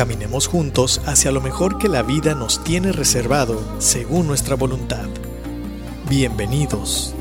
Caminemos juntos hacia lo mejor que la vida nos tiene reservado según nuestra voluntad. Bienvenidos.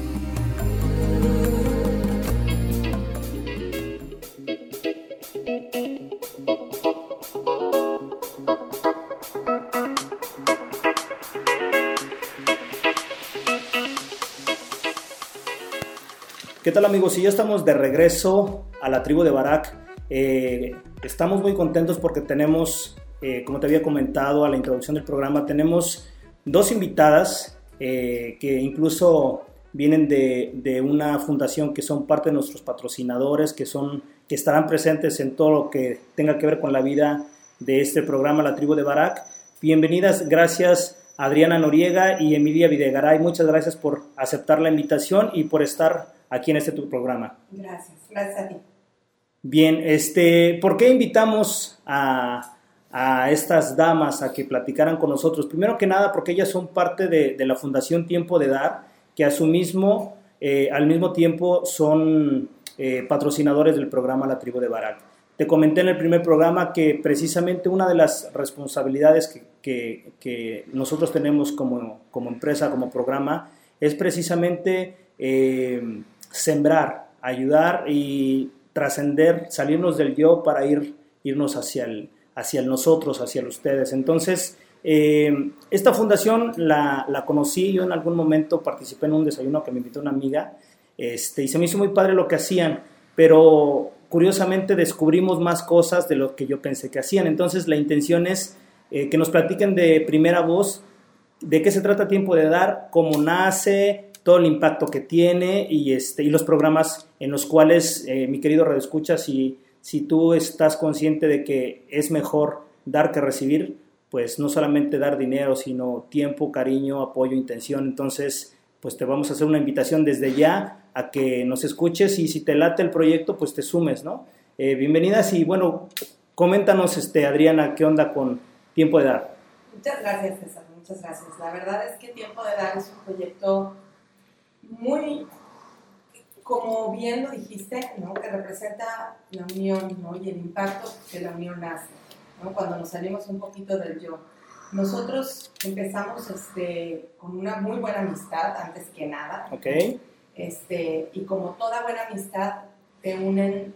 ¿Qué tal amigos? Y ya estamos de regreso a la tribu de Barak. Eh, estamos muy contentos porque tenemos, eh, como te había comentado a la introducción del programa, tenemos dos invitadas eh, que incluso vienen de, de, una fundación que son parte de nuestros patrocinadores, que, son, que estarán presentes en todo lo que tenga que ver con la vida de este programa, La Tribu de Barak. Bienvenidas, gracias Adriana Noriega y Emilia Videgaray. Muchas gracias por aceptar la invitación y por estar aquí en este tu programa. Gracias, gracias a ti. Bien, este, ¿por qué invitamos a, a, estas damas a que platicaran con nosotros? Primero que nada, porque ellas son parte de, de la Fundación Tiempo de Dar, que a su mismo, eh, al mismo tiempo son eh, patrocinadores del programa La Tribu de Barak. Te comenté en el primer programa que precisamente una de las responsabilidades que, que, que nosotros tenemos como, como, empresa, como programa, es precisamente eh, sembrar, ayudar y trascender, salirnos del yo para ir, irnos hacia el, hacia el nosotros, hacia el ustedes. Entonces, eh, esta fundación la, la, conocí, yo en algún momento participé en un desayuno que me invitó una amiga este, y se me hizo muy padre lo que hacían, pero curiosamente descubrimos más cosas de lo que yo pensé que hacían. Entonces, la intención es eh, que nos platiquen de primera voz de qué se trata Tiempo de Dar, cómo nace, todo el impacto que tiene y, este, y los programas en los cuales, eh, mi querido Radio Escucha, si, si tú estás consciente de que es mejor dar que recibir, pues no solamente dar dinero, sino tiempo, cariño, apoyo, intención. Entonces, pues te vamos a hacer una invitación desde ya a que nos escuches y si te late el proyecto, pues te sumes, ¿no? Eh, bienvenidas y bueno, coméntanos, este, Adriana, qué onda con Tiempo de Dar. Muchas gracias, César, muchas gracias. La verdad es que Tiempo de Dar es un proyecto muy, como bien lo dijiste, ¿no? que representa la unión ¿no? y el impacto que la unión hace, ¿no? cuando nos salimos un poquito del yo. Nosotros empezamos este, con una muy buena amistad, antes que nada. Okay. Este, y como toda buena amistad, te unen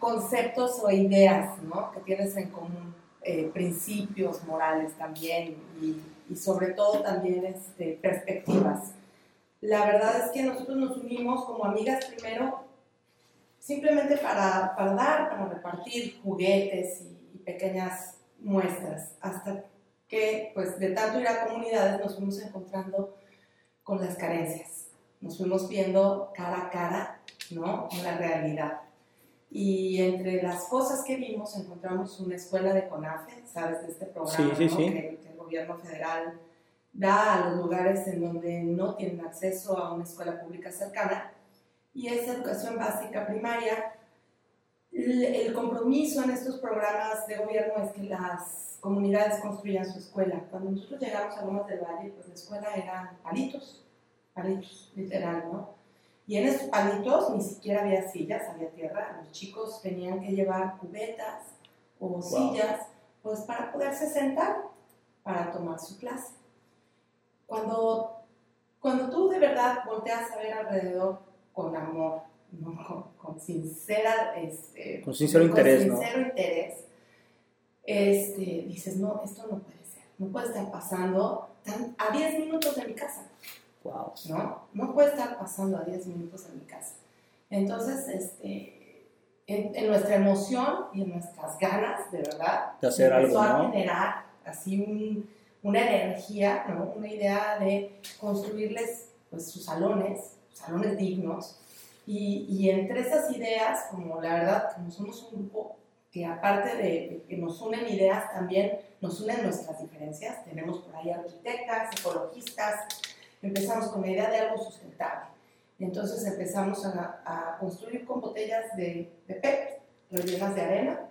conceptos o ideas ¿no? que tienes en común, eh, principios morales también, y, y, sobre todo también este, perspectivas la verdad es que nosotros nos unimos como amigas primero simplemente para, para dar, para repartir juguetes y, y, pequeñas muestras, hasta que pues de tanto ir a comunidades nos fuimos encontrando con las carencias, nos fuimos viendo cara a cara, ¿no? Con la realidad. Y entre las cosas que vimos encontramos una escuela de CONAFE, ¿sabes? De este programa sí, sí, ¿no? sí. Que, que el gobierno federal da a los lugares en donde no tienen acceso a una escuela pública cercana y es educación básica primaria. El compromiso en estos programas de gobierno es que las comunidades construyan su escuela. Cuando nosotros llegamos a Lomas del Valle, pues la escuela eran palitos, palitos, literal, ¿no? Y en esos palitos ni siquiera había sillas, había tierra. Los chicos tenían que llevar cubetas o wow. sillas, pues para poderse sentar para tomar su clase cuando, cuando tú de verdad volteas a ver alrededor con amor, ¿no? con, con, sincera, este, con sincero con interés, sincero ¿no? interés, este, dices, no, esto no puede ser, no puede estar pasando tan, a 10 minutos de mi casa. Wow. ¿no? no puede estar pasando a 10 minutos de mi casa. Entonces, este, en, en, nuestra emoción y en nuestras ganas, de verdad, de hacer empezó algo, a ¿no? generar así un una energía, ¿no? una idea de construirles pues, sus salones, salones dignos. Y, entre esas ideas, como la verdad, como somos un grupo que aparte de, de, que nos unen ideas, también nos unen nuestras diferencias. Tenemos por ahí arquitectas, ecologistas. Empezamos con la idea de algo sustentable. Entonces empezamos a, construir con botellas de, de PET rellenas de arena.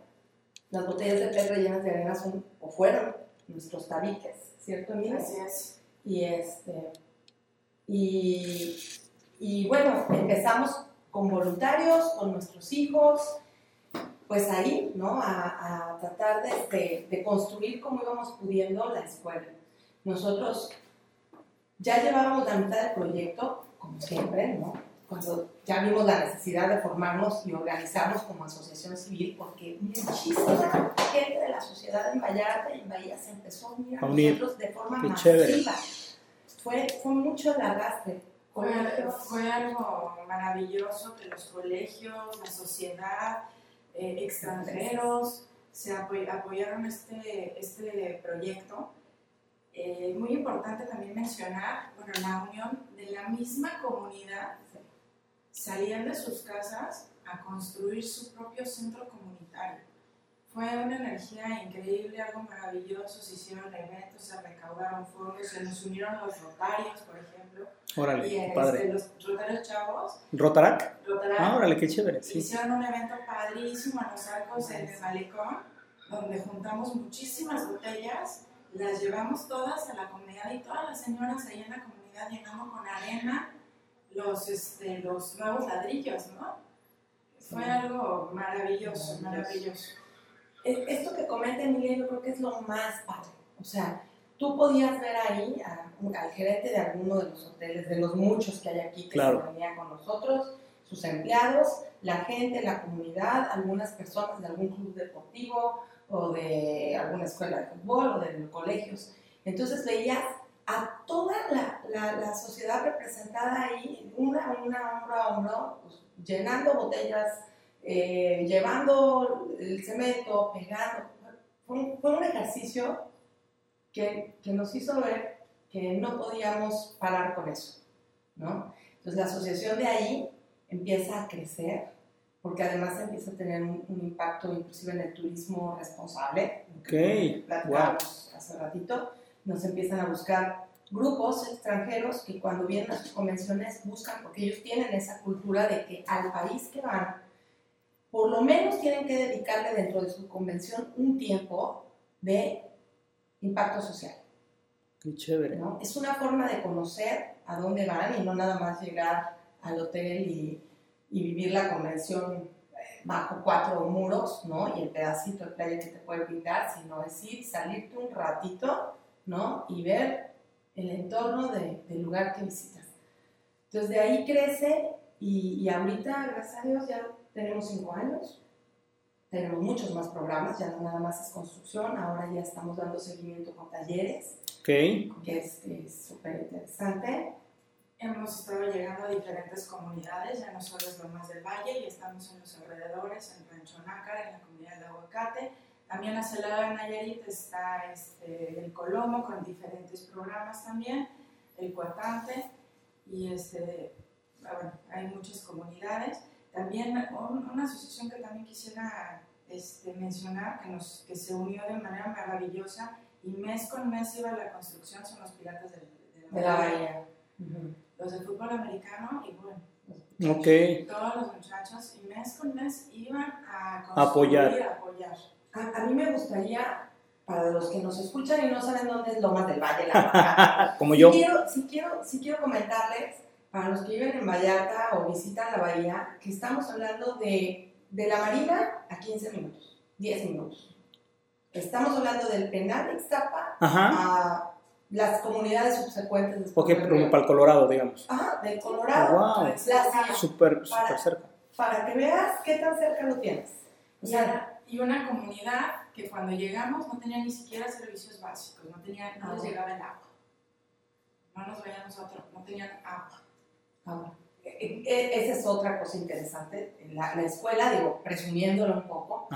Las botellas de PET rellenas de arena son o fueron nuestros tabiques, ¿cierto, Inés? Así es. Y, este, y, y bueno, empezamos con voluntarios, con nuestros hijos, pues ahí, ¿no? A, a tratar de, de, construir como íbamos pudiendo la escuela. Nosotros ya llevábamos la mitad del proyecto, como siempre, ¿no? Cuando ya vimos la necesidad de formarnos y organizarnos como asociación civil, porque muchísima gente de la sociedad en Vallarta y en Bahía se empezó a unir a, nosotros de forma masiva. Fue, fue mucho el arrastre. Fue, fue algo maravilloso que los colegios, la sociedad, eh, extranjeros se apoyaron este, este proyecto. Eh, muy importante también mencionar bueno, la unión de la misma comunidad salían de sus casas a construir su propio centro comunitario. Fue una energía increíble, algo maravilloso, se hicieron eventos, se recaudaron fondos, se nos unieron los rotarios, por ejemplo. Órale, y, este, padre. Los rotarios chavos. ¿Rotarac? Rotarac. Ah, órale, qué chévere, sí. Hicieron un evento padrísimo en los arcos en el malecón, donde juntamos muchísimas botellas, las llevamos todas a la comunidad y todas las señoras ahí en la comunidad llenando con arena los, este, los nuevos ladrillos, ¿no? Fue algo maravilloso, maravilloso. Esto que comenta Emilia yo creo que es lo más padre. O sea, tú podías ver ahí al gerente de alguno de los hoteles, de los muchos que hay aquí que se venía con nosotros, sus empleados, la gente, la comunidad, algunas personas de algún club deportivo o de alguna escuela de fútbol o de colegios. Entonces veías toda la, la, sociedad representada ahí, una, una hombro a hombro, pues, llenando botellas, eh, llevando el cemento, pegando. Fue un, fue un ejercicio que, que, nos hizo ver que no podíamos parar con eso, ¿no? Entonces la asociación de ahí empieza a crecer, porque además empieza a tener un, impacto inclusive en el turismo responsable, que platicamos hace ratito, nos empiezan a buscar grupos extranjeros que cuando vienen a sus convenciones buscan, porque ellos tienen esa cultura de que al país que van, por lo menos tienen que dedicarle dentro de su convención un tiempo de impacto social. Qué chévere. ¿no? Es una forma de conocer a dónde van y no nada más llegar al hotel y, y vivir la convención eh, bajo cuatro muros, ¿no? Y el pedacito de playa que te puede brindar, sino decir, salirte un ratito ¿no? Y ver el entorno de, del lugar que visitas. Entonces de ahí crece y, y, ahorita, gracias a Dios, ya tenemos cinco años, tenemos muchos más programas, ya no nada más es construcción, ahora ya estamos dando seguimiento con talleres, okay. que es súper interesante. Hemos estado llegando a diferentes comunidades, ya no solo es Lomas del Valle, y estamos en los alrededores, en Rancho Nácar, en la comunidad de Aguacate, también hacia el lado de Nayarit está este, el Colomo con diferentes programas también, el Cuatante, y este, ah, bueno, hay muchas comunidades. También una asociación que también quisiera este, mencionar, que, nos, que se unió de manera maravillosa y mes con mes iba a la construcción, son los Piratas de, la, Bahía. Los de fútbol americano y bueno. Todos los muchachos y mes con mes iban a apoyar. A apoyar. A, mí me gustaría, para los que nos escuchan y no saben dónde es Lomas del Valle, la como yo. Quiero, si, quiero, si quiero comentarles, para los que viven en Vallarta o visitan la bahía, que estamos hablando de, de la Marina a 15 minutos, 10 minutos. Estamos hablando del penal de Ixtapa a las comunidades subsecuentes. Porque como para el Colorado, digamos. Ajá, del Colorado. wow. Súper, súper cerca. Para que veas qué tan cerca lo tienes. O sea, y una comunidad que cuando llegamos no tenía ni siquiera servicios básicos, no, tenía, no les llegaba el agua. No nos veíamos otro, no tenían agua. agua. E, e, e, esa es otra cosa interesante. La, la escuela, digo, presumiéndolo un poco,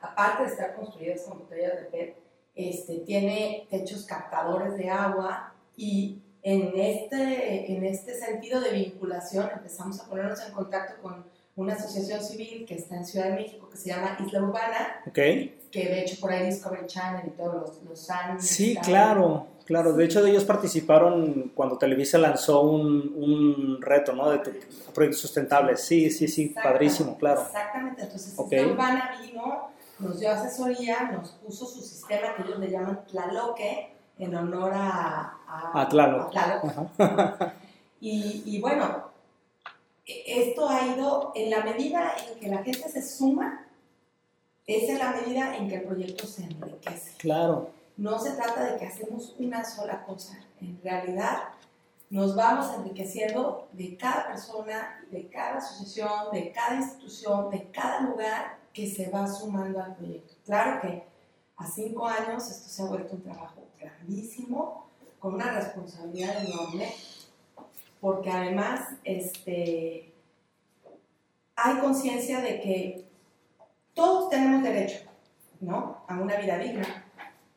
aparte de estar construidas con botellas de PET, este, tiene techos captadores de agua y en este, en este sentido de vinculación empezamos a ponernos en contacto con una asociación civil que está en Ciudad de México que se llama Isla Urbana, Ok. que de hecho por ahí Discovery Channel y todos los, los han... Sí, estado- claro, claro. De hecho, ellos participaron cuando Televisa lanzó un, un reto, ¿no? De proyectos sustentables. Sí, sí, sí, padrísimo, claro. Exactamente, entonces. Isla Urbana vino, nos dio asesoría, nos puso su sistema que ellos le llaman Tlaloque, en honor a, a, A Tlaloc. a Tlaloc. Ajá. Y, y bueno, esto ha ido, en la medida en que la gente se suma, es en la medida en que el proyecto se enriquece. Claro, No se trata de que hacemos una sola cosa. En realidad, nos vamos enriqueciendo de cada persona, de cada asociación, de cada institución, de cada lugar que se va sumando al proyecto. Claro que a cinco años esto se ha vuelto un trabajo grandísimo, con una responsabilidad enorme, porque además este, hay conciencia de que todos tenemos derecho ¿no? a una vida digna,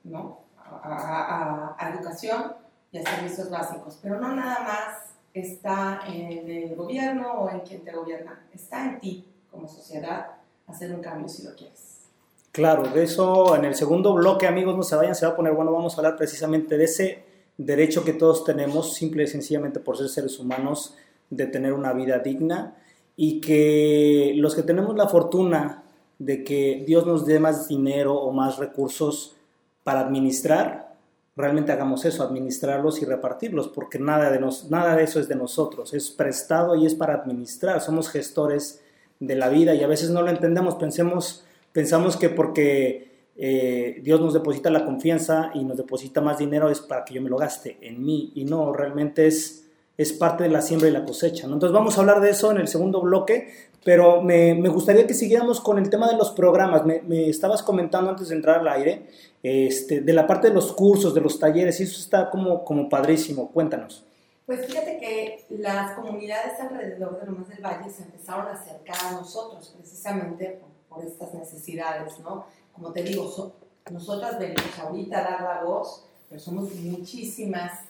¿no? a, a- educación y a servicios básicos, pero no nada más está en el gobierno o en quien te gobierna, está en ti como sociedad hacer un cambio si lo quieres. claro. De eso, en el segundo bloque, amigos, no se vayan, se va a poner bueno. Vamos a hablar precisamente de ese derecho que todos tenemos, simple y sencillamente por ser seres humanos, de tener una vida digna y que los que tenemos la fortuna de que Dios nos dé más dinero o más recursos para administrar, realmente hagamos eso, administrarlos y repartirlos, porque nada de, nos, nada de eso es de nosotros, es prestado y es para administrar, somos gestores de la vida y a veces no lo entendemos, pensemos, pensamos que porque eh, Dios nos deposita la confianza y nos deposita más dinero es para que yo me lo gaste en mí y no, realmente es, es parte de la siembra y la cosecha. ¿no? Entonces vamos a hablar de eso en el segundo bloque, pero me, me gustaría que siguiéramos con el tema de los programas. Me, me estabas comentando antes de entrar al aire este, de la parte de los cursos, de los talleres, y eso está como, como padrísimo. Cuéntanos. Pues fíjate que las comunidades alrededor de Lomas del Valle se empezaron a acercar a nosotros precisamente por, por estas necesidades, ¿no? Como te digo, so- nosotras venimos ahorita a dar la voz, pero somos muchísimas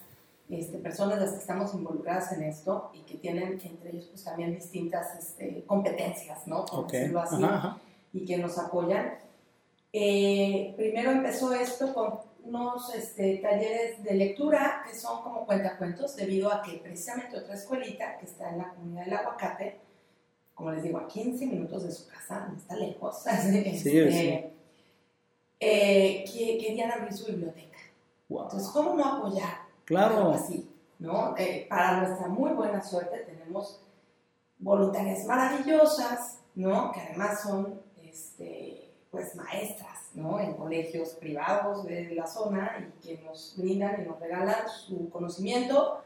este, personas las que estamos involucradas en esto y que tienen entre ellos pues también distintas este, competencias, ¿no? Por decirlo así Ajá, ajá. y que nos apoyan. Eh, primero empezó esto con unos este, talleres de lectura que son como cuentacuentos, debido a que precisamente otra escuelita que está en la comunidad del Aguacate, como les digo, a 15 minutos de su casa, no está lejos, este, sí. Eh, que querían abrir su biblioteca. Wow. Entonces, ¿cómo no apoyar? Claro. así, ¿no? Eh, para nuestra muy buena suerte tenemos voluntarias maravillosas, ¿no? Que además son, este, pues, maestras, ¿no? En colegios privados de la zona y que nos brindan y nos regalan su conocimiento,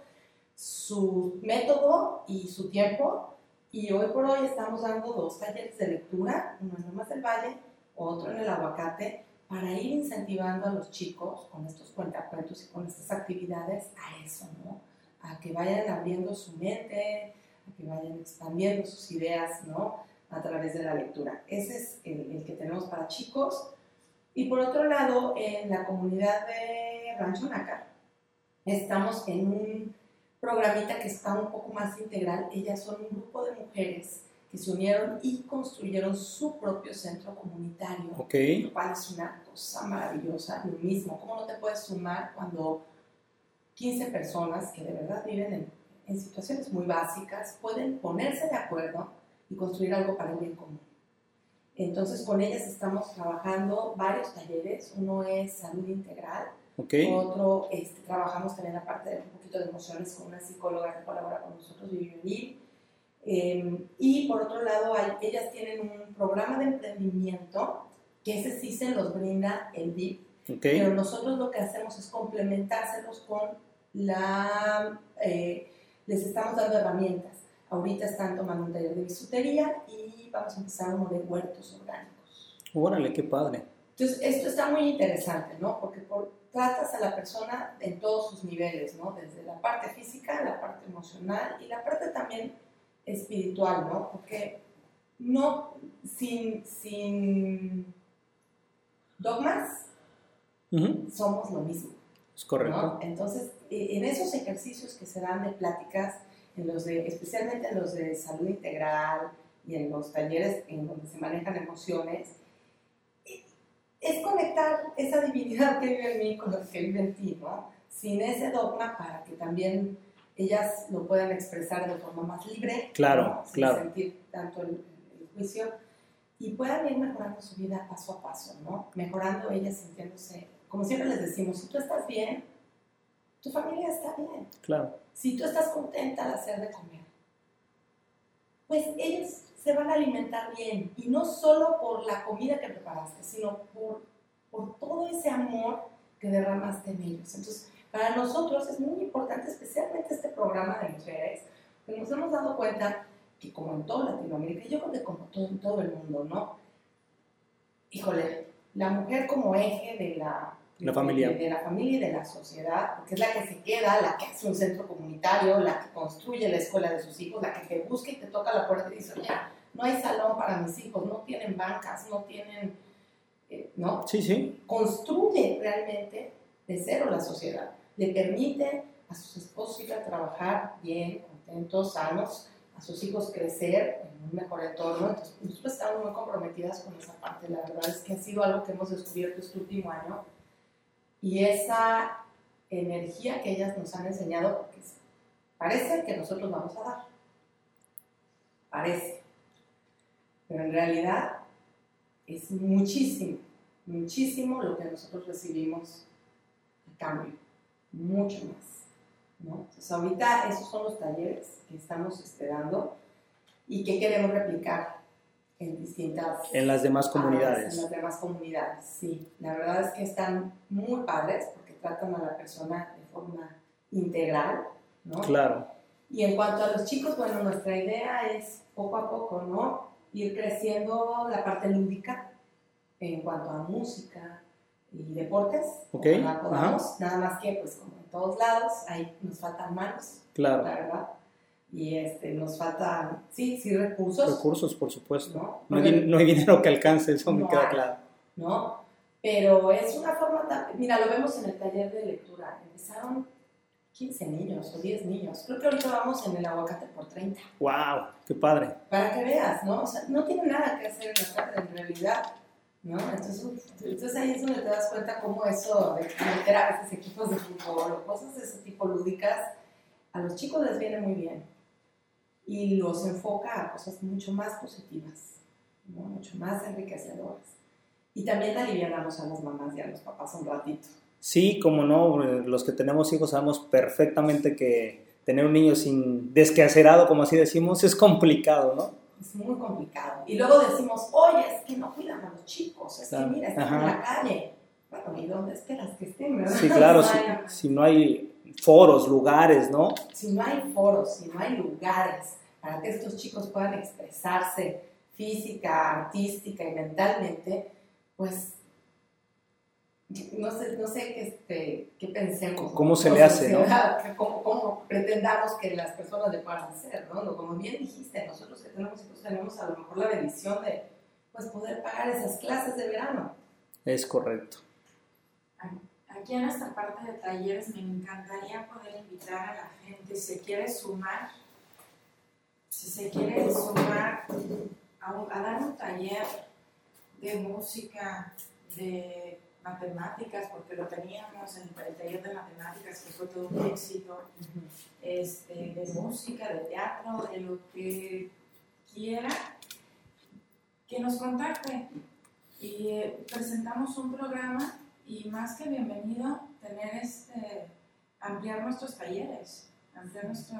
su método y su tiempo. Y hoy por hoy estamos dando dos talleres de lectura, uno en Lomas del Valle, otro en el Aguacate, para ir incentivando a los chicos con estos cuentacuentos y con estas actividades a eso, ¿no? A que vayan abriendo su mente, a que vayan expandiendo sus ideas, ¿no? A través de la lectura. Ese es el, que tenemos para chicos. Y por otro lado, en la comunidad de Rancho Nácar, estamos en un programita que está un poco más integral. Ellas son un grupo de mujeres que se unieron y construyeron su propio centro comunitario Ok. lo cual es una cosa maravillosa, lo mismo, ¿cómo no te puedes sumar cuando 15 personas que de verdad viven en, en situaciones muy básicas pueden ponerse de acuerdo y construir algo para el bien común? Entonces con ellas estamos trabajando varios talleres, uno es salud integral, Ok. otro este, trabajamos también la parte de un poquito de emociones con una psicóloga que colabora con nosotros, Vivian Lee. Eh, y por otro lado, hay, ellas tienen un programa de emprendimiento que ese sí se los brinda el DIP, Ok. pero nosotros lo que hacemos es complementárselos con la... eh, les estamos dando herramientas. Ahorita están tomando un taller de bisutería y vamos a empezar uno de huertos orgánicos. Órale, qué padre. Entonces, esto está muy interesante, ¿no? Porque por- tratas a la persona en todos sus niveles, ¿no? Desde la parte física, la parte emocional y la parte también espiritual, ¿no? Porque no, sin, sin dogmas, Ujú, somos lo mismo. Es correcto. ¿no? Entonces, eh, en esos ejercicios que se dan de pláticas, en los de, especialmente en los de salud integral, y en los talleres en donde se manejan emociones, es conectar esa divinidad que vive en mí con lo que vive en ti, ¿no? Sin ese dogma para que también ellas lo puedan expresar de forma más libre, Claro, ¿no? sin claro. sentir tanto el, el juicio y puedan ir mejorando su vida paso a paso, ¿no? Mejorando ellas sintiéndose, como siempre les decimos, si tú estás bien, tu familia está bien. Claro. Si tú estás contenta de hacer de comer, pues ellos se van a alimentar bien. Y no solo por la comida que preparaste, sino por, por todo ese amor que derramaste en ellos. Entonces, para nosotros es muy importante, especialmente este programa de mujeres, que nos hemos dado cuenta que como en toda Latinoamérica, yo creo que como todo, en todo el mundo, ¿no? Híjole, la mujer como eje de la, La familia. de, de la familia y de la sociedad, porque es la que se queda, la que hace un centro comunitario, la que construye la escuela de sus hijos, la que te busca y te toca la puerta y dice, oye, no hay salón para mis hijos, no tienen bancas, no tienen, eh, ¿no? Sí, sí. Construye realmente de cero la sociedad, le permite a sus esposos ir a trabajar bien, contentos, sanos, a sus hijos crecer en un mejor entorno. Entonces, nosotros estamos muy comprometidas con esa parte. La verdad es que ha sido algo que hemos descubierto este último año. Y esa energía que ellas nos han enseñado, porque parece que nosotros vamos a dar. Parece. Pero en realidad es muchísimo, muchísimo lo que nosotros recibimos a cambio. Mucho más. ¿no? Entonces, ahorita esos son los talleres que estamos esperando y que queremos replicar en distintas En las demás áreas, comunidades. En las demás comunidades, sí. La verdad es que están muy padres porque tratan a la persona de forma integral, ¿no? Claro. Y en cuanto a los chicos, bueno, nuestra idea es poco a poco, ¿no? Ir creciendo la parte lúdica en cuanto a música y deportes. Ok, podamos, nada más que, pues, como en todos lados, ahí nos faltan manos, Claro. la verdad. Y este, nos faltan, sí, sí, recursos, Recursos, por supuesto. ¿no? No hay, no hay dinero que alcance, eso me No queda hay. claro. ¿no? Pero es una forma tan... Mira, lo vemos en el taller de lectura. Empezaron 15 niños o 10 niños. Creo que ahorita vamos en el aguacate por 30. ¡Wow! ¡Qué padre! Para que veas, ¿no? O sea, no tiene nada que hacer en la tarde en realidad, ¿no? Entonces, entonces ahí es donde te das cuenta cómo eso de meter a veces equipos de fútbol o cosas de ese tipo lúdicas, a los chicos les viene muy bien. Y los enfoca a cosas mucho más positivas, ¿no? Mucho más enriquecedoras. Y también alivianamos a las mamás y a los papás un ratito. Sí, como no, los que tenemos hijos sabemos perfectamente que tener un niño sin desquacerado, como así decimos, es complicado, ¿no? Es muy complicado. Y luego decimos, oye, es que no cuidan a los chicos, es Claro. que mira, están Ajá. en la calle. Bueno, ¿y dónde esperas que estén, verdad? Sí, claro, si, si no hay foros, lugares, ¿no? si no hay foros, si no hay lugares para que estos chicos puedan expresarse física, artística y mentalmente, pues no sé, no sé qué, este, qué pensemos. ¿Cómo se Como le hace, no? ¿Cómo, cómo pretendamos que las personas le puedan hacer, ¿no? Como bien dijiste, nosotros que tenemos hijos tenemos a lo mejor la bendición de pues, poder pagar esas clases de verano. Es correcto. Aquí en esta parte de talleres me encantaría poder invitar a la gente, si se quiere sumar, si se quiere sumar a, un- a dar un taller de música, de matemáticas, porque lo teníamos en el taller de matemáticas, que fue todo un éxito, este, de música, de teatro, de lo que quiera, que nos contacte. Y eh, presentamos un programa y más que bienvenido tener este, ampliar nuestros talleres, ampliar nuestro,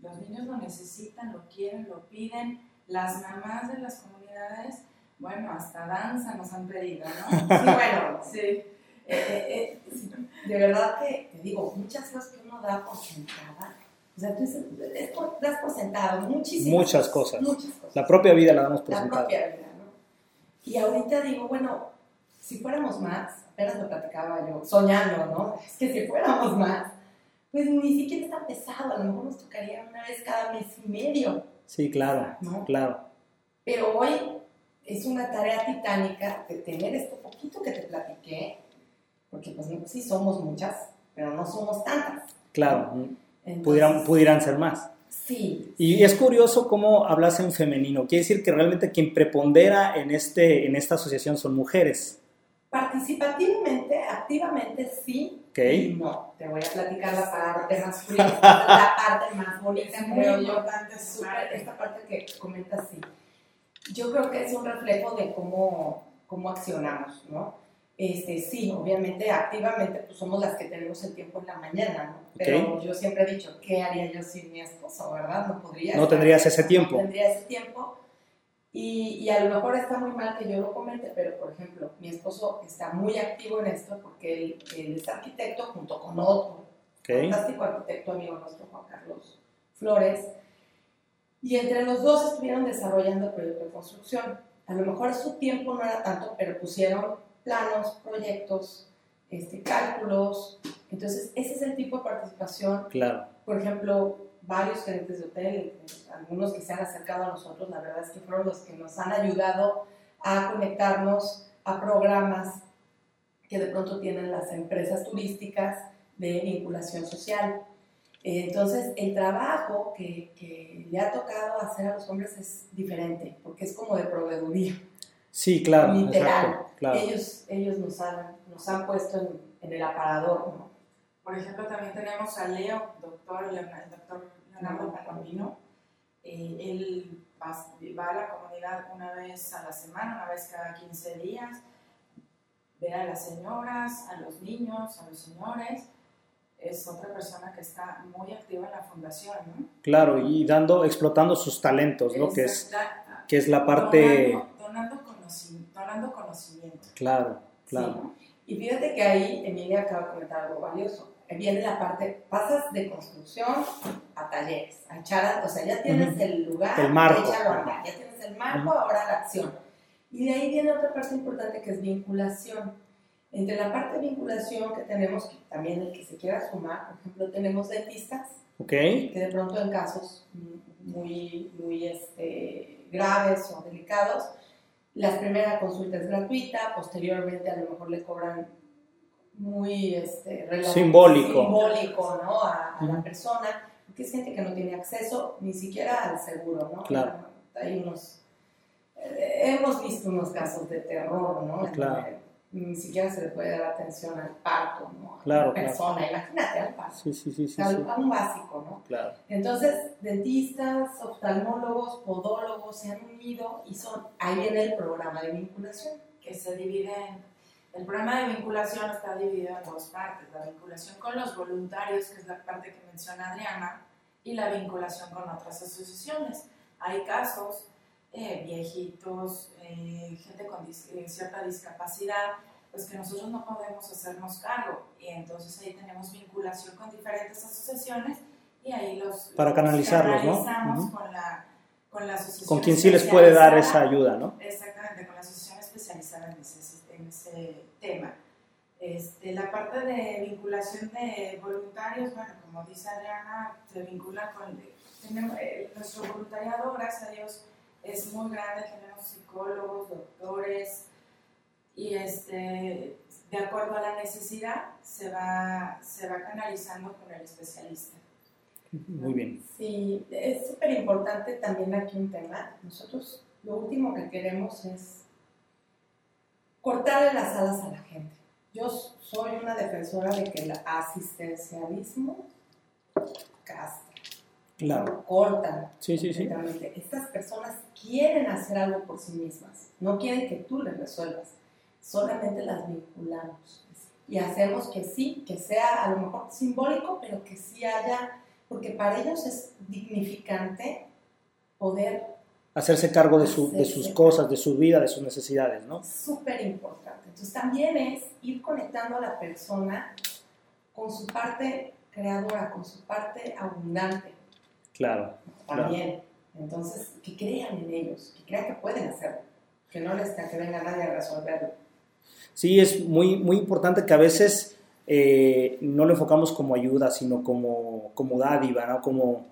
los niños lo necesitan, lo quieren, lo piden, las mamás de las comunidades, bueno, hasta danza nos han pedido, ¿no? Sí, bueno, Sí. eh, eh, eh, de verdad que te digo, muchas cosas que uno da por sentada, o sea, tú es por- das por sentado muchísimas Muchas cosas. Muchas cosas. La propia vida la damos por la sentada. propia vida, ¿no? Y ahorita digo, bueno, si fuéramos más, apenas lo platicaba yo, soñando, ¿no? Es que si fuéramos más, pues ni siquiera es tan pesado, a lo mejor nos tocaría una vez cada mes y medio, Sí, claro, ¿no? claro. Pero hoy es una tarea titánica de tener esto poquito que te platiqué, porque pues sí somos muchas, pero no somos tantas. Claro, Entonces, pudieran, pudieran ser más. Sí. Y es curioso cómo hablas en femenino. Quiere decir que realmente quien prepondera en, este, en esta asociación son mujeres. Participativamente, activamente sí Ok. y no. Te voy a platicar la parte más la parte más bonita, Es muy importante esta parte que comentas, sí. Yo creo que es un reflejo de cómo, cómo accionamos, ¿no? Este, sí, obviamente, activamente, pues somos las que tenemos el tiempo en la mañana, ¿no? Pero Ok. yo siempre he dicho, ¿qué haría yo sin mi esposo, verdad? No podría. No tendrías ese no tiempo. tendría ese tiempo. Y, y a lo mejor está muy mal que yo lo comente, pero por ejemplo, mi esposo está muy activo en esto porque él, él es arquitecto junto con otro Ok. fantástico arquitecto amigo nuestro, Juan Carlos Flores. Y entre los dos estuvieron desarrollando el proyecto de construcción. A lo mejor su tiempo no era tanto, pero pusieron planos, proyectos, este, cálculos. Entonces, ese es el tipo de participación. Claro. Por ejemplo, varios gerentes de hotel, algunos que se han acercado a nosotros, la verdad es que fueron los que nos han ayudado a conectarnos a programas que de pronto tienen las empresas turísticas de vinculación social. Entonces, el trabajo que, que le ha tocado hacer a los hombres es diferente, porque es como de proveeduría. Sí, claro. Literal. Exacto. Claro. Ellos, ellos nos, han, nos han puesto en, en el aparador, ¿no? Por ejemplo, también tenemos a Leo, doctor Leonardo, el doctor Leonardo Palomino. Eh, él va, va a la comunidad una vez a la semana, una vez cada 15 días, ve a las señoras, a los niños, a los señores. Es otra persona que está muy activa en la fundación, ¿no? Claro, y dando, explotando sus talentos, ¿no? Que es, que es la parte... Donando, donando, conoci- donando conocimiento. Claro, claro. Sí. Y fíjate que ahí Emilia acaba de comentar algo valioso. Viene la parte, pasas de construcción a talleres, a echar, o sea, ya tienes el lugar, El marco. ya tienes el marco, ahora la acción. Y de ahí viene otra parte importante que es vinculación. Entre la parte de vinculación que tenemos, que también el que se quiera sumar, por ejemplo, tenemos dentistas, Ok. que de pronto en casos muy, muy este, graves o delicados, la primera consulta es gratuita, posteriormente a lo mejor le cobran muy este, Simbólico. simbólico ¿no? a, a la Ujú. persona, porque es gente que no tiene acceso ni siquiera al seguro, ¿no? Claro. Hay unos, eh, hemos visto unos casos de terror, ¿no? Claro. Ni siquiera se le puede dar atención al parto, ¿no? A Claro, la claro. persona, imagínate al parto. Sí, sí, sí, sí. Al- sí. a un básico, ¿no? Claro. Entonces, dentistas, oftalmólogos, podólogos se han unido y son, ahí viene el programa de vinculación. que se divide en, el programa de vinculación está dividido en dos partes, la vinculación con los voluntarios, que es la parte que menciona Adriana, y la vinculación con otras asociaciones. Hay casos, eh, viejitos, eh, gente con dis- eh, cierta discapacidad, pues que nosotros no podemos hacernos cargo, y entonces ahí tenemos vinculación con diferentes asociaciones y ahí los... Para los canalizarlos, ¿no? con la, con la asociación Con quien sí les puede dar esa ayuda, ¿no? Exactamente, con la asociación especializada en ese, en ese tema. Este, la parte de vinculación de voluntarios, bueno, como dice Adriana, se vincula con... Tenemos, eh, nuestro voluntariado, gracias a Dios, es muy grande, tenemos psicólogos, doctores, y este, de acuerdo a la necesidad se va, se va canalizando con el especialista. Muy bien. Sí, es súper importante también aquí un tema. Nosotros lo último que queremos es cortarle las alas a la gente. Yo soy una defensora de que el asistencialismo castra, Claro. corta Sí, sí, sí. Estas personas quieren hacer algo por sí mismas, no quieren que tú les resuelvas, solamente las vinculamos y hacemos que sí, que sea a lo mejor simbólico, pero que sí haya, porque para ellos es dignificante poder, Hacerse cargo de, su, de sus cosas, de su vida, de sus necesidades, ¿no? súper importante. Entonces también es ir conectando a la persona con su parte creadora, con su parte abundante. Claro. Claro. también. Entonces, que crean en ellos, que crean que pueden hacerlo, que no les que venga nadie a resolverlo. Sí, es muy, muy importante que a veces eh, no lo enfocamos como ayuda, sino como, como dádiva, ¿no? como,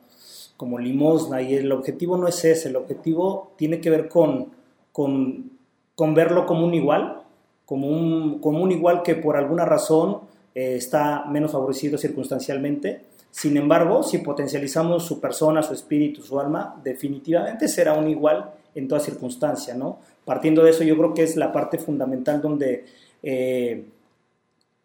como limosna. Y el objetivo no es ese, el objetivo tiene que ver con, con, con verlo como un igual, como un, como un igual que por alguna razón eh, está menos favorecido circunstancialmente, Sin embargo, si potencializamos su persona, su espíritu, su alma, definitivamente será un igual en toda circunstancia, ¿no? Partiendo de eso, yo creo que es la parte fundamental donde eh,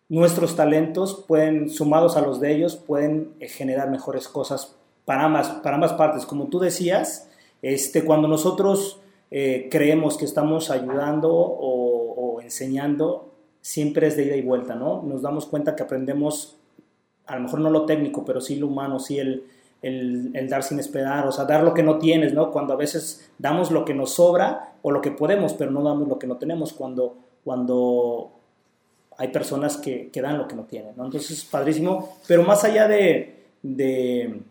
nuestros talentos pueden, sumados a los de ellos, pueden eh, generar mejores cosas para ambas, para partes. Como tú decías, este, cuando nosotros eh, creemos que estamos ayudando o, o, enseñando, siempre es de ida y vuelta, ¿no? Nos damos cuenta que aprendemos, a lo mejor no lo técnico, pero sí lo humano, sí el, el, dar sin esperar, o sea, dar lo que no tienes, ¿no? Cuando a veces damos lo que nos sobra o lo que podemos, pero no damos lo que no tenemos, cuando, cuando hay personas que, que dan lo que no tienen, ¿no? Entonces, padrísimo, pero más allá de, de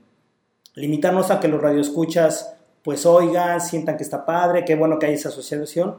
limitarnos a que los radioescuchas pues oigan, sientan que está padre, qué bueno que hay esa asociación,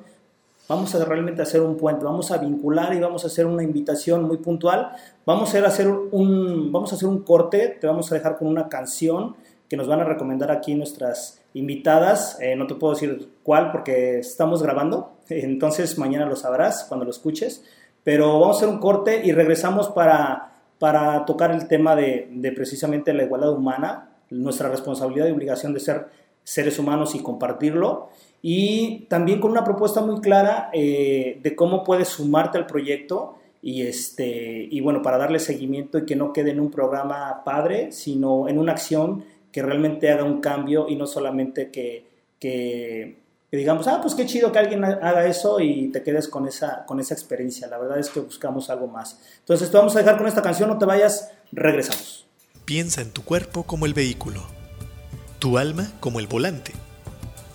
vamos a realmente hacer un puente, vamos a vincular y vamos a hacer una invitación muy puntual, vamos a hacer un, vamos a hacer un corte, te vamos a dejar con una canción que nos van a recomendar aquí nuestras invitadas, eh, no te puedo decir cuál porque estamos grabando, entonces mañana lo sabrás cuando lo escuches, pero vamos a hacer un corte y regresamos para, para tocar el tema de, de precisamente la igualdad humana, nuestra responsabilidad y obligación de ser seres humanos y compartirlo. Y también con una propuesta muy clara eh, de cómo puedes sumarte al proyecto y, este, y bueno, para darle seguimiento y que no quede en un programa padre, sino en una acción que realmente haga un cambio y no solamente que, que, que digamos, ah, pues qué chido que alguien haga eso y te quedes con esa, con esa experiencia. La verdad es que buscamos algo más. Entonces te vamos a dejar con esta canción, no te vayas, regresamos. Piensa en tu cuerpo como el vehículo, tu alma como el volante,